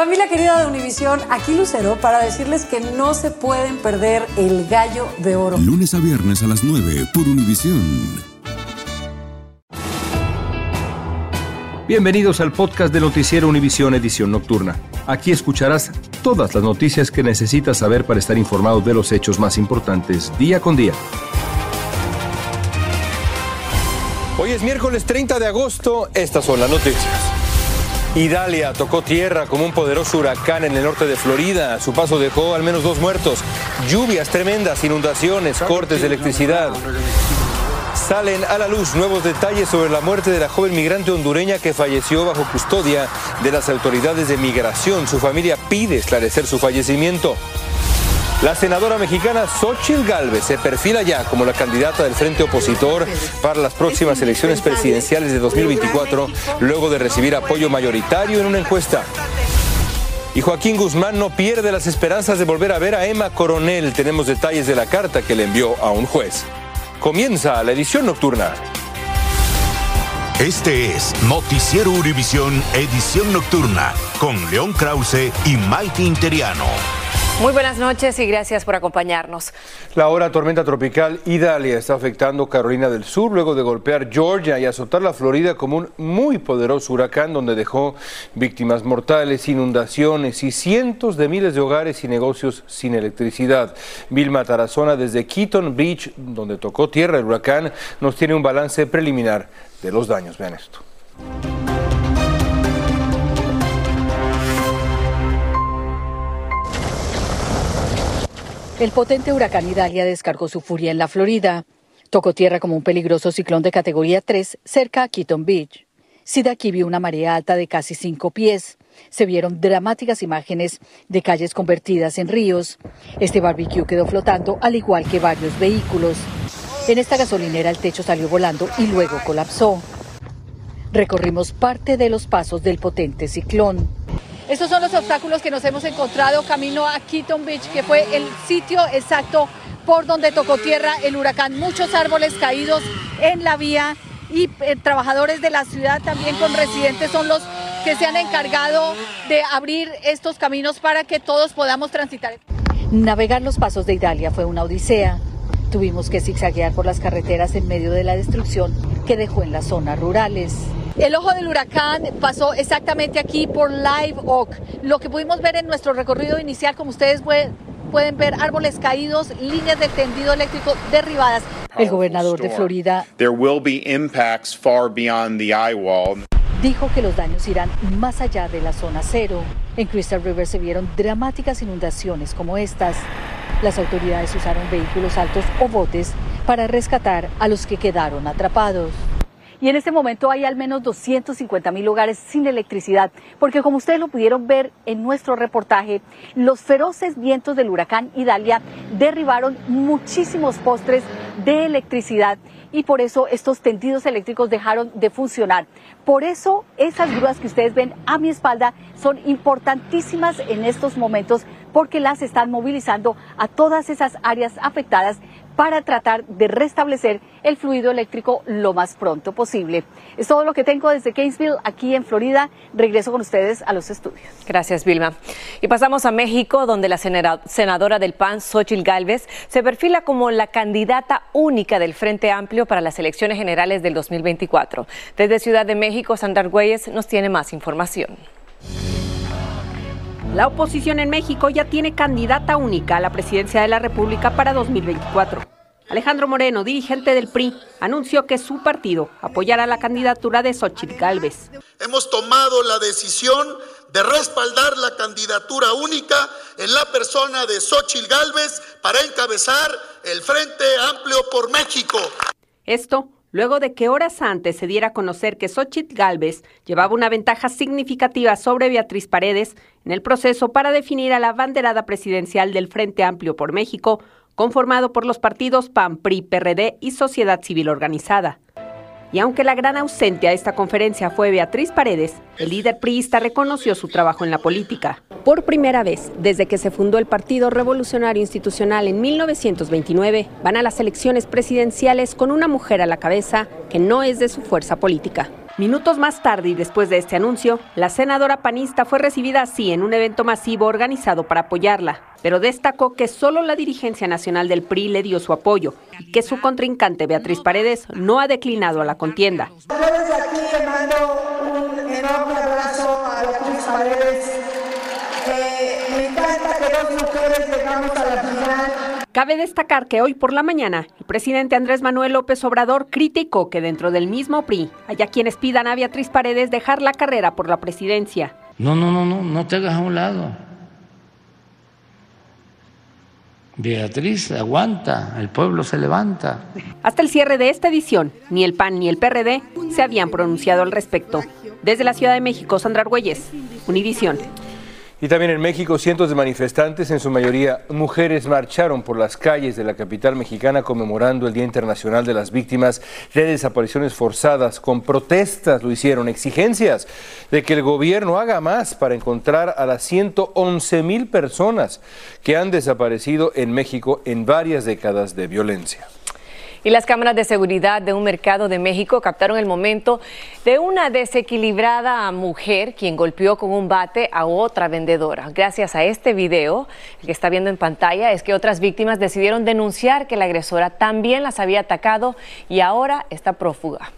Familia querida de Univisión, aquí Lucero para decirles que no se pueden perder el gallo de oro. Lunes a viernes a las 9 por Univisión. Bienvenidos al podcast de Noticiero Univisión Edición Nocturna. Aquí escucharás todas las noticias que necesitas saber para estar informado de los hechos más importantes día con día. Hoy es miércoles 30 de agosto, estas son las noticias. Idalia tocó tierra como un poderoso huracán en el norte de Florida. su paso dejó al menos dos muertos. Lluvias tremendas, inundaciones, cortes de electricidad. Salen a la luz nuevos detalles sobre la muerte de la joven migrante hondureña que falleció bajo custodia de las autoridades de migración. Su familia pide esclarecer su fallecimiento. La senadora mexicana Xochitl Galvez se perfila ya como la candidata del frente opositor para las próximas elecciones presidenciales de 2024, luego de recibir apoyo mayoritario en una encuesta. Y Joaquín Guzmán no pierde las esperanzas de volver a ver a Emma Coronel. Tenemos detalles de la carta que le envió a un juez. Comienza la edición nocturna. Este es Noticiero Univisión Edición Nocturna con León Krause y Maite Interiano. Muy buenas noches y gracias por acompañarnos. La hora tormenta tropical Idalia está afectando Carolina del Sur luego de golpear Georgia y azotar la Florida como un muy poderoso huracán donde dejó víctimas mortales, inundaciones y cientos de miles de hogares y negocios sin electricidad. Vilma Tarazona desde Keaton Beach, donde tocó tierra el huracán, nos tiene un balance preliminar de los daños. Vean esto. El potente huracán Idalia descargó su furia en la Florida. Tocó tierra como un peligroso ciclón de categoría 3 cerca a Keaton Beach. Si de aquí vio una marea alta de casi 5 pies. Se vieron dramáticas imágenes de calles convertidas en ríos. Este barbecue quedó flotando al igual que varios vehículos. En esta gasolinera el techo salió volando y luego colapsó. Recorrimos parte de los pasos del potente ciclón. Estos son los obstáculos que nos hemos encontrado camino a Keaton Beach, que fue el sitio exacto por donde tocó tierra el huracán. Muchos árboles caídos en la vía y eh, trabajadores de la ciudad también con residentes son los que se han encargado de abrir estos caminos para que todos podamos transitar. Navegar los pasos de Italia fue una odisea. Tuvimos que zigzaguear por las carreteras en medio de la destrucción que dejó en las zonas rurales. El ojo del huracán pasó exactamente aquí por Live Oak. Lo que pudimos ver en nuestro recorrido inicial, como ustedes pueden ver, árboles caídos, líneas de tendido eléctrico derribadas. El gobernador de Florida dijo que los daños irán más allá de la zona cero. En Crystal River se vieron dramáticas inundaciones como estas. Las autoridades usaron vehículos altos o botes para rescatar a los que quedaron atrapados y en este momento hay al menos 250 mil hogares sin electricidad, porque como ustedes lo pudieron ver en nuestro reportaje, los feroces vientos del huracán Idalia derribaron muchísimos postres de electricidad y por eso estos tendidos eléctricos dejaron de funcionar. Por eso esas grúas que ustedes ven a mi espalda son importantísimas en estos momentos porque las están movilizando a todas esas áreas afectadas para tratar de restablecer el fluido eléctrico lo más pronto posible. Es todo lo que tengo desde Gainesville, aquí en Florida. Regreso con ustedes a los estudios. Gracias, Vilma. Y pasamos a México, donde la senadora del PAN, Xochitl Gálvez, se perfila como la candidata única del Frente Amplio para las elecciones generales del 2024. Desde Ciudad de México, Sandra Argüelles nos tiene más información. La oposición en México ya tiene candidata única a la presidencia de la República para 2024. Alejandro Moreno, dirigente del PRI, anunció que su partido apoyará la candidatura de Xochitl Gálvez. Hemos tomado la decisión de respaldar la candidatura única en la persona de Xochitl Gálvez para encabezar el Frente Amplio por México. Esto luego de que horas antes se diera a conocer que Xochitl Gálvez llevaba una ventaja significativa sobre Beatriz Paredes en el proceso para definir a la banderada presidencial del Frente Amplio por México, conformado por los partidos PAN, PRI, PRD y Sociedad Civil Organizada. Y aunque la gran ausente a esta conferencia fue Beatriz Paredes, el líder priista reconoció su trabajo en la política. Por primera vez, desde que se fundó el Partido Revolucionario Institucional en 1929, van a las elecciones presidenciales con una mujer a la cabeza que no es de su fuerza política. Minutos más tarde y después de este anuncio, la senadora panista fue recibida así en un evento masivo organizado para apoyarla, pero destacó que solo la dirigencia nacional del PRI le dio su apoyo y que su contrincante Beatriz Paredes no ha declinado a la contienda. Desde aquí le mando un enorme abrazo a Beatriz Paredes. Eh, me encanta que dos mujeres llegamos a la final. Cabe destacar que hoy por la mañana el presidente Andrés Manuel López Obrador criticó que dentro del mismo PRI haya quienes pidan a Beatriz Paredes dejar la carrera por la presidencia. No, no, no, no, no te hagas a un lado. Beatriz aguanta, el pueblo se levanta. Hasta el cierre de esta edición, ni el PAN ni el PRD se habían pronunciado al respecto. Desde la Ciudad de México, Sandra Argüelles, Univisión. Y también en México, cientos de manifestantes, en su mayoría mujeres, marcharon por las calles de la capital mexicana conmemorando el Día Internacional de las Víctimas de Desapariciones Forzadas. Con protestas lo hicieron, exigencias de que el gobierno haga más para encontrar a las 111 mil personas que han desaparecido en México en varias décadas de violencia. Y las cámaras de seguridad de un mercado de México captaron el momento de una desequilibrada mujer quien golpeó con un bate a otra vendedora. Gracias a este video, que está viendo en pantalla, es que otras víctimas decidieron denunciar que la agresora también las había atacado y ahora está prófuga.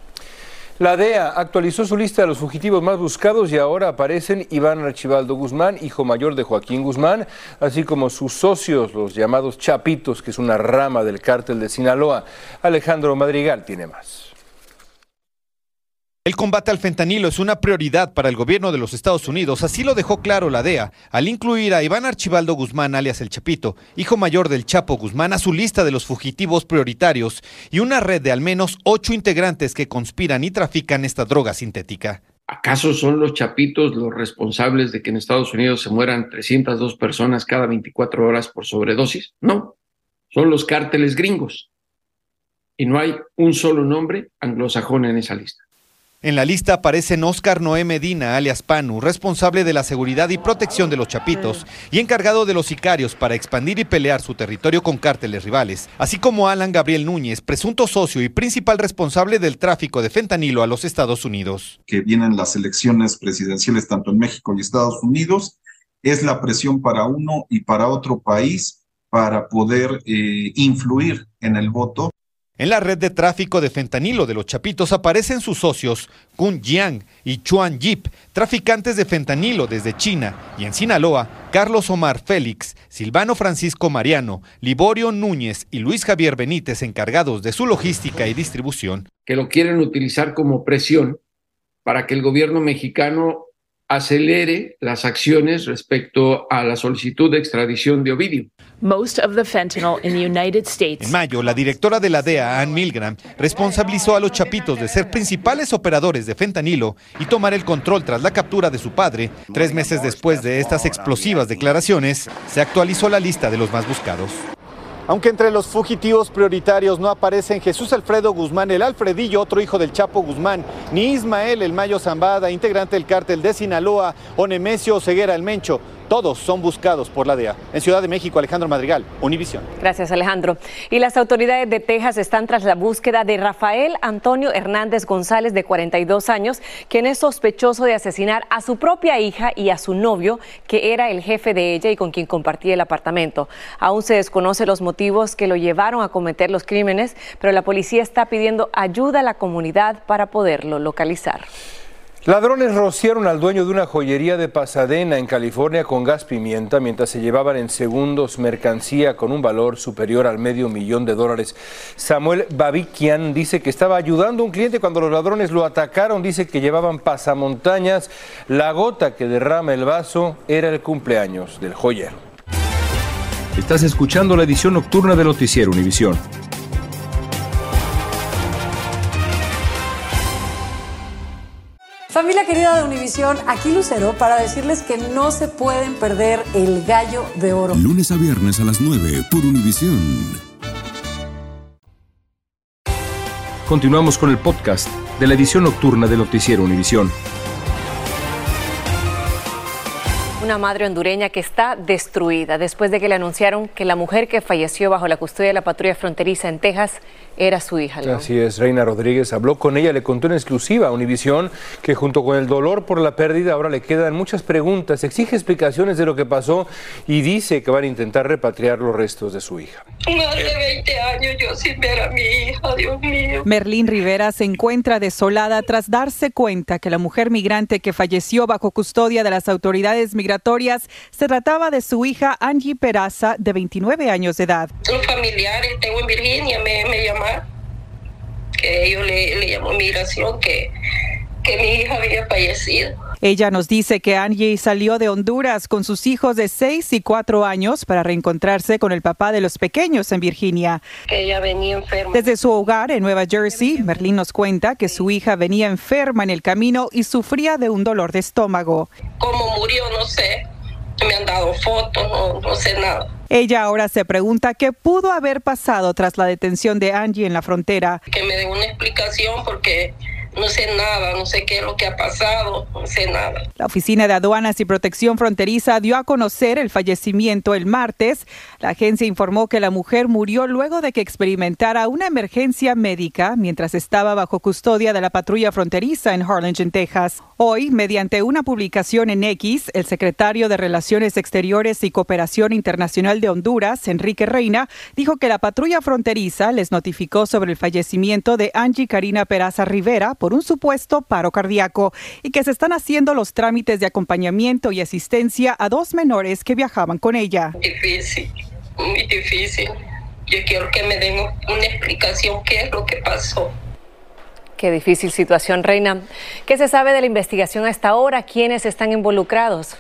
La DEA actualizó su lista de los fugitivos más buscados y ahora aparecen Iván Archibaldo Guzmán, hijo mayor de Joaquín Guzmán, así como sus socios, los llamados Chapitos, que es una rama del cártel de Sinaloa. Alejandro Madrigal tiene más. El combate al fentanilo es una prioridad para el gobierno de los Estados Unidos, así lo dejó claro la DEA, al incluir a Iván Archibaldo Guzmán, alias El Chapito, hijo mayor del Chapo Guzmán, a su lista de los fugitivos prioritarios y una red de al menos ocho integrantes que conspiran y trafican esta droga sintética. ¿Acaso son los chapitos los responsables de que en Estados Unidos se mueran 302 personas cada 24 horas por sobredosis? No, son los cárteles gringos. Y no hay un solo nombre anglosajón en esa lista. En la lista aparecen Oscar Noé Medina, alias Panu, responsable de la seguridad y protección de los chapitos y encargado de los sicarios para expandir y pelear su territorio con cárteles rivales, así como Alan Gabriel Núñez, presunto socio y principal responsable del tráfico de fentanilo a los Estados Unidos. Que vienen las elecciones presidenciales tanto en México y Estados Unidos, es la presión para uno y para otro país para poder eh, influir en el voto. En la red de tráfico de fentanilo de los Chapitos aparecen sus socios Kun Jiang y Chuan Yip, traficantes de fentanilo desde China, y en Sinaloa, Carlos Omar Félix, Silvano Francisco Mariano, Liborio Núñez y Luis Javier Benítez encargados de su logística y distribución. Que lo quieren utilizar como presión para que el gobierno mexicano acelere las acciones respecto a la solicitud de extradición de Ovidio. En mayo, la directora de la DEA, Ann Milgram, responsabilizó a los Chapitos de ser principales operadores de fentanilo y tomar el control tras la captura de su padre. Tres meses después de estas explosivas declaraciones, se actualizó la lista de los más buscados. Aunque entre los fugitivos prioritarios no aparecen Jesús Alfredo Guzmán, el Alfredillo, otro hijo del Chapo Guzmán, ni Ismael, el Mayo Zambada, integrante del cártel de Sinaloa, o Nemesio Ceguera, el Mencho. Todos son buscados por la DEA. En Ciudad de México, Alejandro Madrigal, Univisión. Gracias, Alejandro. Y las autoridades de Texas están tras la búsqueda de Rafael Antonio Hernández González, de 42 años, quien es sospechoso de asesinar a su propia hija y a su novio, que era el jefe de ella y con quien compartía el apartamento. Aún se desconoce los motivos que lo llevaron a cometer los crímenes, pero la policía está pidiendo ayuda a la comunidad para poderlo localizar. Ladrones rociaron al dueño de una joyería de Pasadena, en California, con gas pimienta mientras se llevaban en segundos mercancía con un valor superior al medio millón de dólares. Samuel Babikian dice que estaba ayudando a un cliente cuando los ladrones lo atacaron. Dice que llevaban pasamontañas. La gota que derrama el vaso era el cumpleaños del joyero. Estás escuchando la edición nocturna de Noticiero Univisión. Familia querida de Univisión, aquí Lucero para decirles que no se pueden perder el gallo de oro. Lunes a viernes a las 9 por Univisión. Continuamos con el podcast de la edición nocturna de Noticiero Univisión. Una madre hondureña que está destruida después de que le anunciaron que la mujer que falleció bajo la custodia de la patrulla fronteriza en Texas era su hija. Así es, Reina Rodríguez habló con ella, le contó en exclusiva a Univisión que junto con el dolor por la pérdida ahora le quedan muchas preguntas, exige explicaciones de lo que pasó y dice que van a intentar repatriar los restos de su hija. Más de 20 años yo sin ver a mi hija, Dios mío. Merlín Rivera se encuentra desolada tras darse cuenta que la mujer migrante que falleció bajo custodia de las autoridades migratorias se trataba de su hija Angie Peraza, de 29 años de edad. Los familiares, tengo en Virginia, me, me llamaron que ellos le, le llamó migración que, que mi hija había fallecido. Ella nos dice que Angie salió de Honduras con sus hijos de 6 y 4 años para reencontrarse con el papá de los pequeños en Virginia. Que ella venía enferma. Desde su hogar en Nueva Jersey, Merlín nos cuenta que su hija venía enferma en el camino y sufría de un dolor de estómago. ¿Cómo murió? No sé. Me han dado fotos, no, no sé nada. Ella ahora se pregunta qué pudo haber pasado tras la detención de Angie en la frontera. Que me den una explicación porque no sé nada, no sé qué es lo que ha pasado, no sé nada. La Oficina de Aduanas y Protección Fronteriza dio a conocer el fallecimiento el martes. La agencia informó que la mujer murió luego de que experimentara una emergencia médica mientras estaba bajo custodia de la patrulla fronteriza en Harlingen, Texas. Hoy, mediante una publicación en X, el secretario de Relaciones Exteriores y Cooperación Internacional de Honduras, Enrique Reina, dijo que la patrulla fronteriza les notificó sobre el fallecimiento de Angie Karina Peraza Rivera por un supuesto paro cardíaco y que se están haciendo los trámites de acompañamiento y asistencia a dos menores que viajaban con ella. Difícil, muy difícil. Yo quiero que me den una explicación qué es lo que pasó. Qué difícil situación, Reina. ¿Qué se sabe de la investigación hasta ahora? ¿Quiénes están involucrados?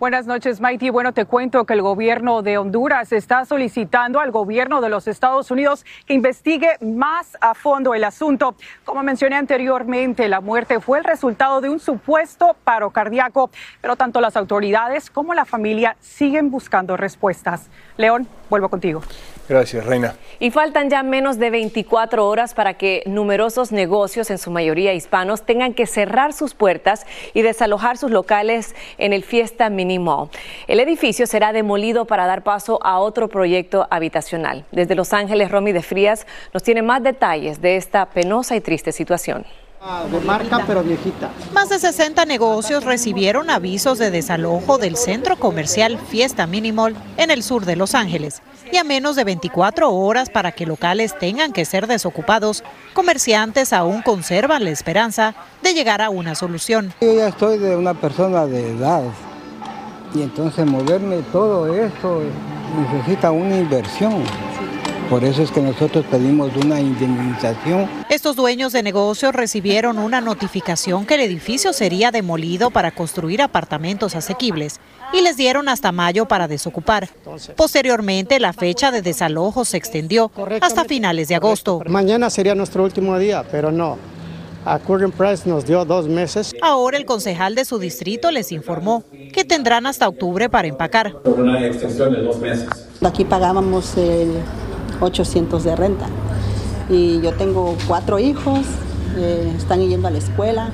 Buenas noches, Maiti. Bueno, te cuento que el gobierno de Honduras está solicitando al gobierno de los Estados Unidos que investigue más a fondo el asunto. Como mencioné anteriormente, la muerte fue el resultado de un supuesto paro cardíaco, pero tanto las autoridades como la familia siguen buscando respuestas. León, vuelvo contigo. Gracias, Reina. Y faltan ya menos de 24 horas para que numerosos negocios, en su mayoría hispanos, tengan que cerrar sus puertas y desalojar sus locales en el Fiesta Mini Mall. El edificio será demolido para dar paso a otro proyecto habitacional. Desde Los Ángeles, Romy de Frías nos tiene más detalles de esta penosa y triste situación. De marca, pero viejita. Más de 60 negocios recibieron avisos de desalojo del centro comercial Fiesta Minimal en el sur de Los Ángeles. Y a menos de 24 horas para que locales tengan que ser desocupados, comerciantes aún conservan la esperanza de llegar a una solución. Yo ya estoy de una persona de edad y entonces moverme todo esto necesita una inversión. Por eso es que nosotros pedimos una indemnización. Estos dueños de negocios recibieron una notificación que el edificio sería demolido para construir apartamentos asequibles y les dieron hasta mayo para desocupar. Posteriormente, la fecha de desalojo se extendió hasta finales de agosto. Mañana sería nuestro último día, pero no. A Current Price nos dio dos meses. Ahora el concejal de su distrito les informó que tendrán hasta octubre para empacar. Por una extensión de dos meses. Aquí pagábamos el 800 de renta. Y yo tengo cuatro hijos, eh, están yendo a la escuela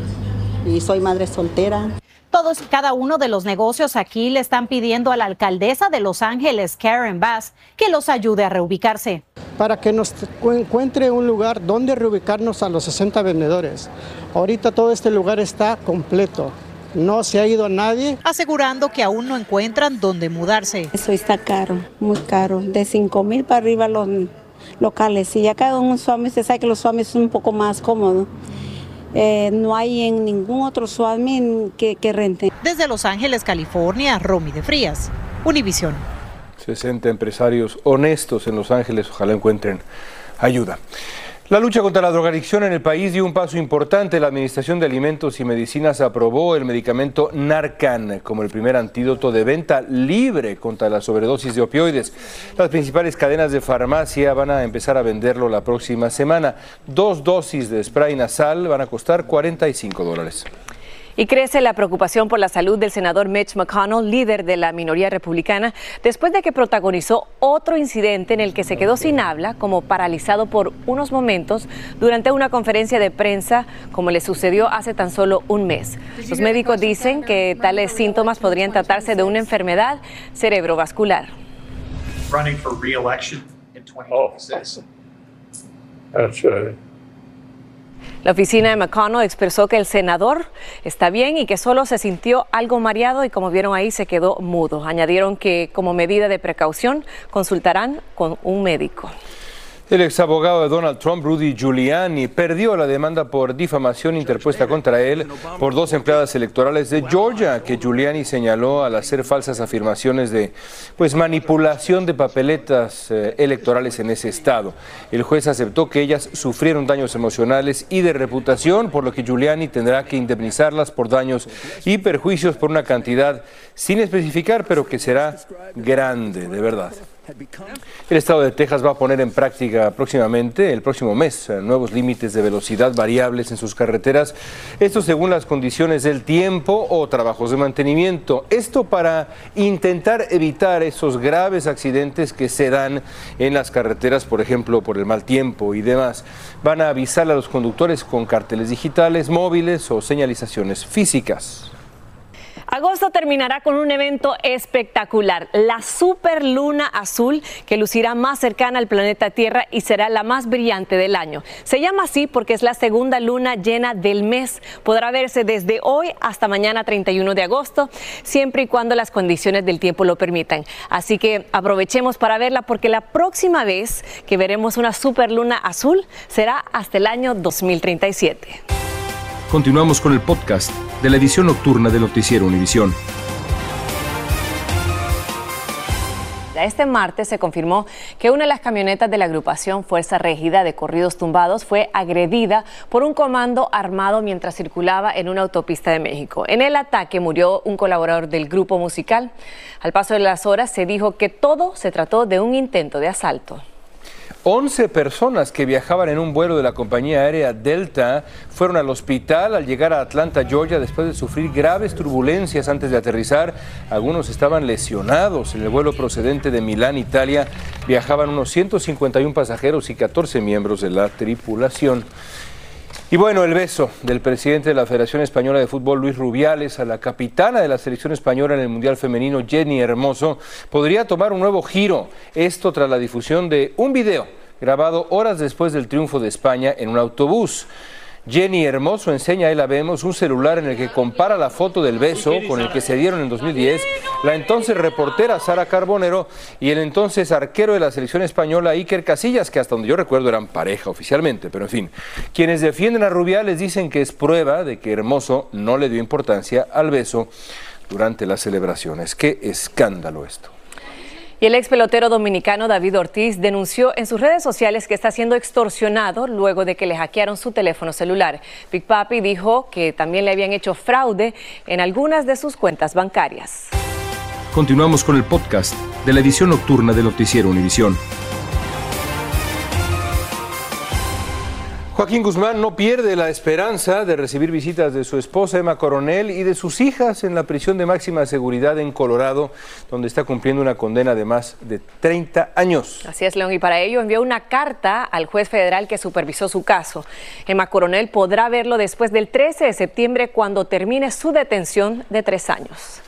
y soy madre soltera. Todos y cada uno de los negocios aquí le están pidiendo a la alcaldesa de Los Ángeles, Karen Bass, que los ayude a reubicarse. Para que nos encuentre un lugar donde reubicarnos a los 60 vendedores. Ahorita todo este lugar está completo. No se ha ido nadie. Asegurando que aún no encuentran dónde mudarse. Eso está caro, muy caro. De 5 mil para arriba los locales. Y ya cada un swami, se sabe que los swamis son un poco más cómodos. Eh, no hay en ningún otro swami que, que rente. Desde Los Ángeles, California, Romy de Frías, Univisión. 60 empresarios honestos en Los Ángeles, ojalá encuentren ayuda. La lucha contra la drogadicción en el país dio un paso importante. La Administración de Alimentos y Medicinas aprobó el medicamento Narcan como el primer antídoto de venta libre contra la sobredosis de opioides. Las principales cadenas de farmacia van a empezar a venderlo la próxima semana. Dos dosis de spray nasal van a costar 45 dólares. Y crece la preocupación por la salud del senador Mitch McConnell, líder de la minoría republicana, después de que protagonizó otro incidente en el que se quedó sin habla, como paralizado por unos momentos durante una conferencia de prensa, como le sucedió hace tan solo un mes. Los médicos dicen que tales síntomas podrían tratarse de una enfermedad cerebrovascular. La oficina de McConnell expresó que el senador está bien y que solo se sintió algo mareado y como vieron ahí se quedó mudo. Añadieron que como medida de precaución consultarán con un médico. El exabogado de Donald Trump, Rudy Giuliani, perdió la demanda por difamación interpuesta contra él por dos empleadas electorales de Georgia, que Giuliani señaló al hacer falsas afirmaciones de pues, manipulación de papeletas eh, electorales en ese estado. El juez aceptó que ellas sufrieron daños emocionales y de reputación, por lo que Giuliani tendrá que indemnizarlas por daños y perjuicios por una cantidad sin especificar, pero que será grande, de verdad. El estado de Texas va a poner en práctica próximamente, el próximo mes, nuevos límites de velocidad variables en sus carreteras, esto según las condiciones del tiempo o trabajos de mantenimiento. Esto para intentar evitar esos graves accidentes que se dan en las carreteras, por ejemplo, por el mal tiempo y demás. Van a avisar a los conductores con carteles digitales, móviles o señalizaciones físicas. Agosto terminará con un evento espectacular, la superluna azul, que lucirá más cercana al planeta Tierra y será la más brillante del año. Se llama así porque es la segunda luna llena del mes. Podrá verse desde hoy hasta mañana 31 de agosto, siempre y cuando las condiciones del tiempo lo permitan. Así que aprovechemos para verla porque la próxima vez que veremos una superluna azul será hasta el año 2037. Continuamos con el podcast de la edición nocturna de Noticiero Univisión. Este martes se confirmó que una de las camionetas de la agrupación Fuerza Regida de Corridos Tumbados fue agredida por un comando armado mientras circulaba en una autopista de México. En el ataque murió un colaborador del grupo musical. Al paso de las horas se dijo que todo se trató de un intento de asalto. 11 personas que viajaban en un vuelo de la compañía aérea Delta fueron al hospital al llegar a Atlanta, Georgia, después de sufrir graves turbulencias antes de aterrizar. Algunos estaban lesionados. En el vuelo procedente de Milán, Italia, viajaban unos 151 pasajeros y 14 miembros de la tripulación. Y bueno, el beso del presidente de la Federación Española de Fútbol, Luis Rubiales, a la capitana de la selección española en el Mundial Femenino, Jenny Hermoso, podría tomar un nuevo giro. Esto tras la difusión de un video grabado horas después del triunfo de España en un autobús. Jenny Hermoso enseña, ahí la vemos, un celular en el que compara la foto del beso con el que se dieron en 2010 la entonces reportera Sara Carbonero y el entonces arquero de la selección española Iker Casillas, que hasta donde yo recuerdo eran pareja oficialmente, pero en fin. Quienes defienden a Rubiales dicen que es prueba de que Hermoso no le dio importancia al beso durante las celebraciones. Qué escándalo esto. Y el ex pelotero dominicano David Ortiz denunció en sus redes sociales que está siendo extorsionado luego de que le hackearon su teléfono celular. Big Papi dijo que también le habían hecho fraude en algunas de sus cuentas bancarias. Continuamos con el podcast de la edición nocturna de Noticiero Univisión. Joaquín Guzmán no pierde la esperanza de recibir visitas de su esposa Emma Coronel y de sus hijas en la prisión de máxima seguridad en Colorado, donde está cumpliendo una condena de más de 30 años. Así es, León, y para ello envió una carta al juez federal que supervisó su caso. Emma Coronel podrá verlo después del 13 de septiembre cuando termine su detención de tres años.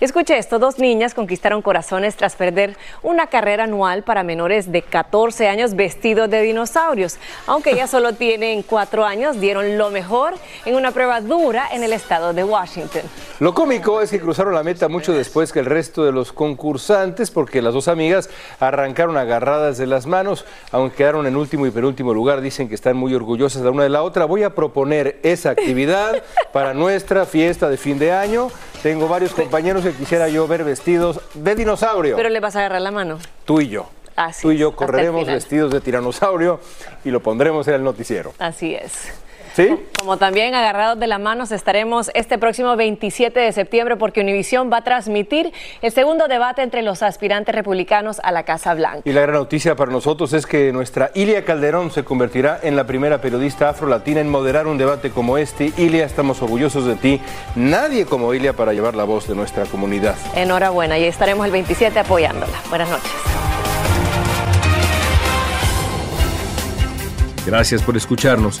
Escuche esto, dos niñas conquistaron corazones tras perder una carrera anual para menores de 14 años vestidos de dinosaurios. Aunque ellas solo tienen cuatro años, dieron lo mejor en una prueba dura en el estado de Washington. Lo cómico es que cruzaron la meta mucho después que el resto de los concursantes, porque las dos amigas arrancaron agarradas de las manos, aunque quedaron en último y penúltimo lugar, dicen que están muy orgullosas la una de la otra. Voy a proponer esa actividad para nuestra fiesta de fin de año. Tengo varios compañeros que quisiera yo ver vestidos de dinosaurio. Pero le vas a agarrar la mano. Tú y yo. Así Tú y yo correremos vestidos de tiranosaurio y lo pondremos en el noticiero. Así es. ¿Sí? Como también agarrados de la mano estaremos este próximo 27 de septiembre porque Univisión va a transmitir el segundo debate entre los aspirantes republicanos a la Casa Blanca. Y la gran noticia para nosotros es que nuestra Ilia Calderón se convertirá en la primera periodista afro-latina en moderar un debate como este. Ilia, estamos orgullosos de ti. Nadie como Ilia para llevar la voz de nuestra comunidad. Enhorabuena y estaremos el 27 apoyándola. Buenas noches. Gracias por escucharnos.